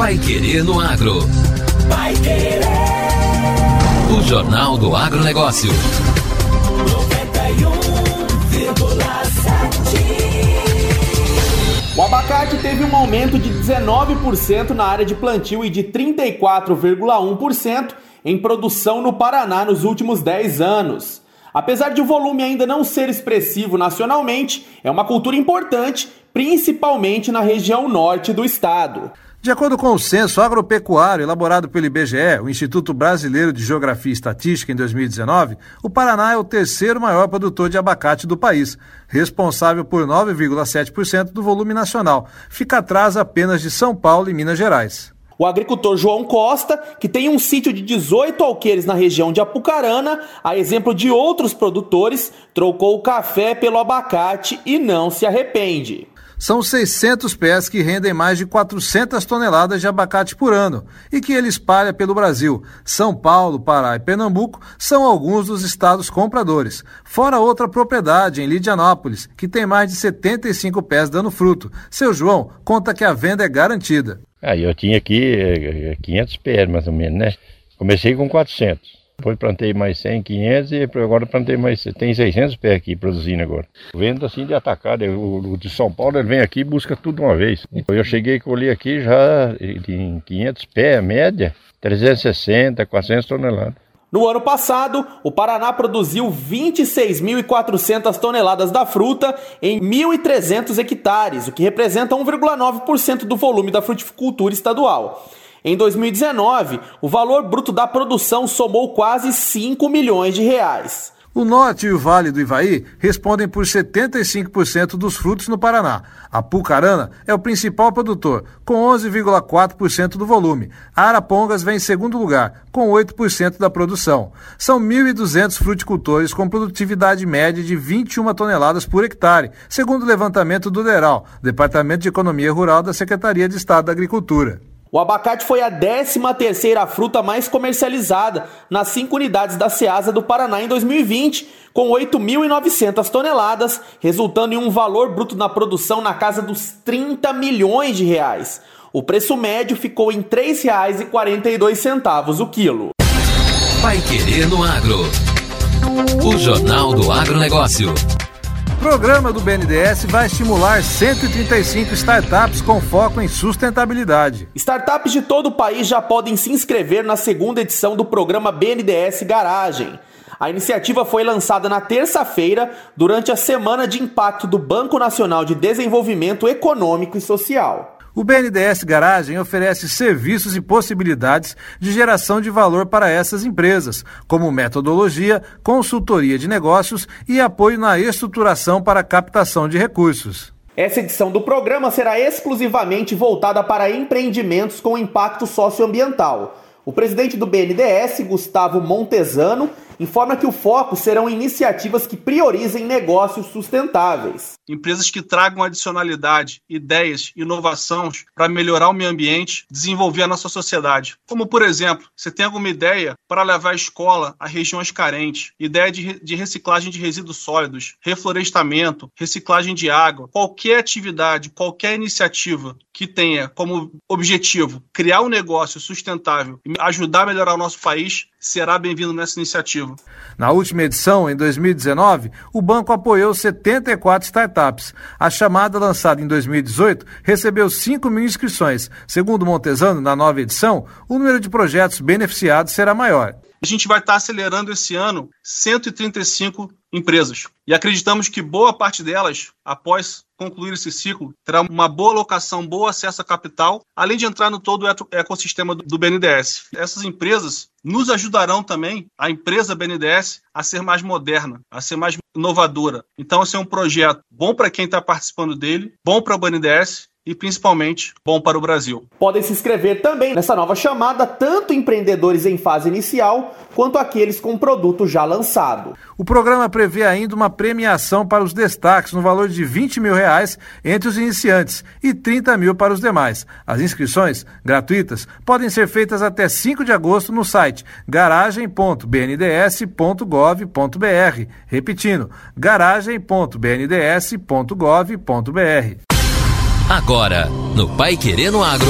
Pai Querer no Agro. Pai Querer. O Jornal do Agronegócio. 91,7. O abacate teve um aumento de 19% na área de plantio e de 34,1% em produção no Paraná nos últimos 10 anos. Apesar de o volume ainda não ser expressivo nacionalmente, é uma cultura importante, principalmente na região norte do estado. De acordo com o censo agropecuário elaborado pelo IBGE, o Instituto Brasileiro de Geografia e Estatística, em 2019, o Paraná é o terceiro maior produtor de abacate do país, responsável por 9,7% do volume nacional. Fica atrás apenas de São Paulo e Minas Gerais. O agricultor João Costa, que tem um sítio de 18 alqueires na região de Apucarana, a exemplo de outros produtores, trocou o café pelo abacate e não se arrepende. São 600 pés que rendem mais de 400 toneladas de abacate por ano e que ele espalha pelo Brasil. São Paulo, Pará e Pernambuco são alguns dos estados compradores. Fora outra propriedade em Lidianópolis, que tem mais de 75 pés dando fruto. Seu João conta que a venda é garantida. Aí eu tinha aqui 500 pés mais ou menos, né? Comecei com 400. Depois plantei mais 100, 500 e agora plantei mais. Tem 600 pés aqui produzindo agora. Vendo assim de atacado. O, de São Paulo ele vem aqui e busca tudo uma vez. Então eu cheguei a colher aqui já em 500 pés, média, 360, 400 toneladas. No ano passado, o Paraná produziu 26.400 toneladas da fruta em 1.300 hectares, o que representa 1,9% do volume da fruticultura estadual. Em 2019, o valor bruto da produção somou quase 5 milhões de reais. O norte e o vale do Ivaí respondem por 75% dos frutos no Paraná. A Pucarana é o principal produtor, com 11,4% do volume. A Arapongas vem em segundo lugar, com 8% da produção. São 1.200 fruticultores com produtividade média de 21 toneladas por hectare, segundo o levantamento do DERAL, Departamento de Economia Rural da Secretaria de Estado da Agricultura. O abacate foi a 13ª fruta mais comercializada nas cinco unidades da Ceasa do Paraná em 2020, com 8.900 toneladas, resultando em um valor bruto na produção na casa dos 30 milhões de reais. O preço médio ficou em R$ 3,42 o quilo. Vai querer no agro. O Jornal do Agronegócio. Programa do BNDES vai estimular 135 startups com foco em sustentabilidade. Startups de todo o país já podem se inscrever na segunda edição do programa BNDES Garagem. A iniciativa foi lançada na terça-feira, durante a Semana de Impacto do Banco Nacional de Desenvolvimento Econômico e Social. O BNDES Garagem oferece serviços e possibilidades de geração de valor para essas empresas, como metodologia, consultoria de negócios e apoio na estruturação para captação de recursos. Essa edição do programa será exclusivamente voltada para empreendimentos com impacto socioambiental. O presidente do BNDES, Gustavo Montesano, informa que o foco serão iniciativas que priorizem negócios sustentáveis. Empresas que tragam adicionalidade, ideias, inovações para melhorar o meio ambiente, desenvolver a nossa sociedade. Como, por exemplo, você tem alguma ideia para levar a escola a regiões carentes, ideia de, de reciclagem de resíduos sólidos, reflorestamento, reciclagem de água, qualquer atividade, qualquer iniciativa que tenha como objetivo criar um negócio sustentável e ajudar a melhorar o nosso país, será bem-vindo nessa iniciativa. Na última edição, em 2019, o banco apoiou 74 startups. A chamada, lançada em 2018, recebeu 5 mil inscrições. Segundo Montesano, na nova edição, o número de projetos beneficiados será maior. A gente vai estar acelerando esse ano 135 empresas. E acreditamos que boa parte delas, após concluir esse ciclo, terá uma boa alocação, bom acesso a capital, além de entrar no todo o ecossistema do BNDES. Essas empresas nos ajudarão também, a empresa BNDES, a ser mais moderna, a ser mais inovadora. Então, esse é um projeto bom para quem está participando dele, bom para o BNDES e principalmente bom para o Brasil. Podem se inscrever também nessa nova chamada tanto empreendedores em fase inicial quanto aqueles com produto já lançado. O programa prevê ainda uma premiação para os destaques no valor de 20 mil reais entre os iniciantes e 30 mil para os demais. As inscrições, gratuitas, podem ser feitas até 5 de agosto no site garagem.bnds.gov.br. Repetindo, garagem.bnds.gov.br. Agora, no Pai Querendo Agro.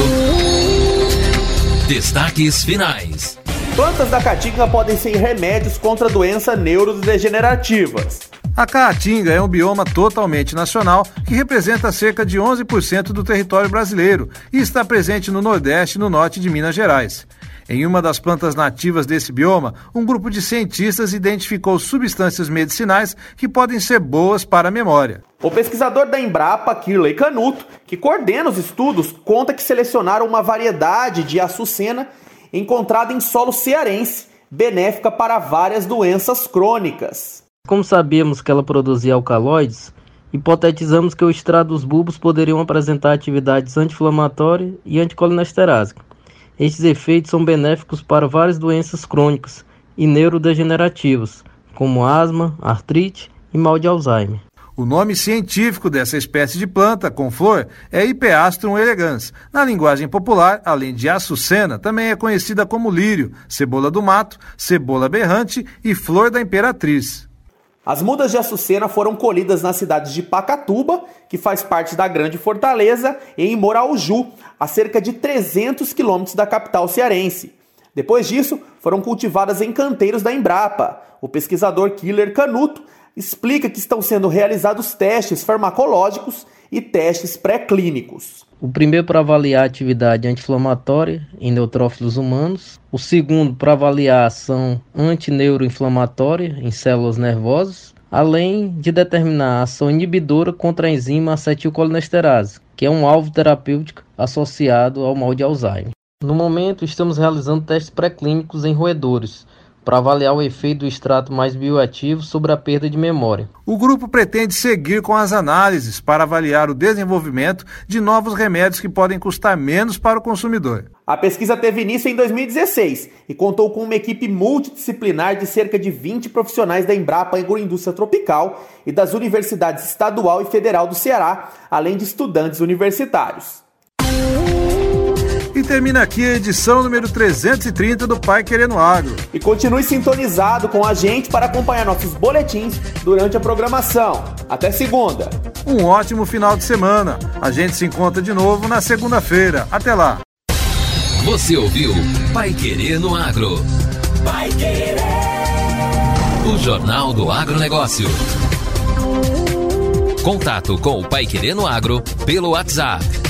Destaques finais. Plantas da caatinga podem ser remédios contra doenças neurodegenerativas. A Caatinga é um bioma totalmente nacional que representa cerca de 11% do território brasileiro e está presente no Nordeste e no Norte de Minas Gerais. Em uma das plantas nativas desse bioma, um grupo de cientistas identificou substâncias medicinais que podem ser boas para a memória. O pesquisador da Embrapa, Kirley Canuto, que coordena os estudos, conta que selecionaram uma variedade de açucena encontrada em solo cearense, benéfica para várias doenças crônicas. Como sabíamos que ela produzia alcaloides, hipotetizamos que o extrato dos bulbos poderiam apresentar atividades anti-inflamatórias e anticolinesterásicas. Estes efeitos são benéficos para várias doenças crônicas e neurodegenerativas, como asma, artrite e mal de Alzheimer. O nome científico dessa espécie de planta com flor é Ipeastrum elegans. Na linguagem popular, além de açucena, também é conhecida como lírio, cebola do mato, cebola berrante e flor da imperatriz. As mudas de açucena foram colhidas nas cidades de Pacatuba, que faz parte da Grande Fortaleza, e em Morauju, a cerca de 300 quilômetros da capital cearense. Depois disso, foram cultivadas em canteiros da Embrapa. O pesquisador Killer Canuto explica que estão sendo realizados testes farmacológicos e testes pré-clínicos. O primeiro para avaliar a atividade anti-inflamatória em neutrófilos humanos, o segundo para avaliar a ação antineuroinflamatória em células nervosas, além de determinar a ação inibidora contra a enzima acetilcolinesterase, que é um alvo terapêutico associado ao mal de Alzheimer. No momento, estamos realizando testes pré-clínicos em roedores, para avaliar o efeito do extrato mais bioativo sobre a perda de memória. O grupo pretende seguir com as análises para avaliar o desenvolvimento de novos remédios que podem custar menos para o consumidor. A pesquisa teve início em 2016 e contou com uma equipe multidisciplinar de cerca de 20 profissionais da Embrapa Agroindústria Tropical e das universidades estadual e federal do Ceará, além de estudantes universitários. E termina aqui a edição número 330 do Pai Querendo Agro. E continue sintonizado com a gente para acompanhar nossos boletins durante a programação. Até segunda. Um ótimo final de semana. A gente se encontra de novo na segunda-feira. Até lá. Você ouviu Pai Querendo Agro. Pai Querer. O Jornal do Agronegócio. Contato com o Pai Querendo Agro pelo WhatsApp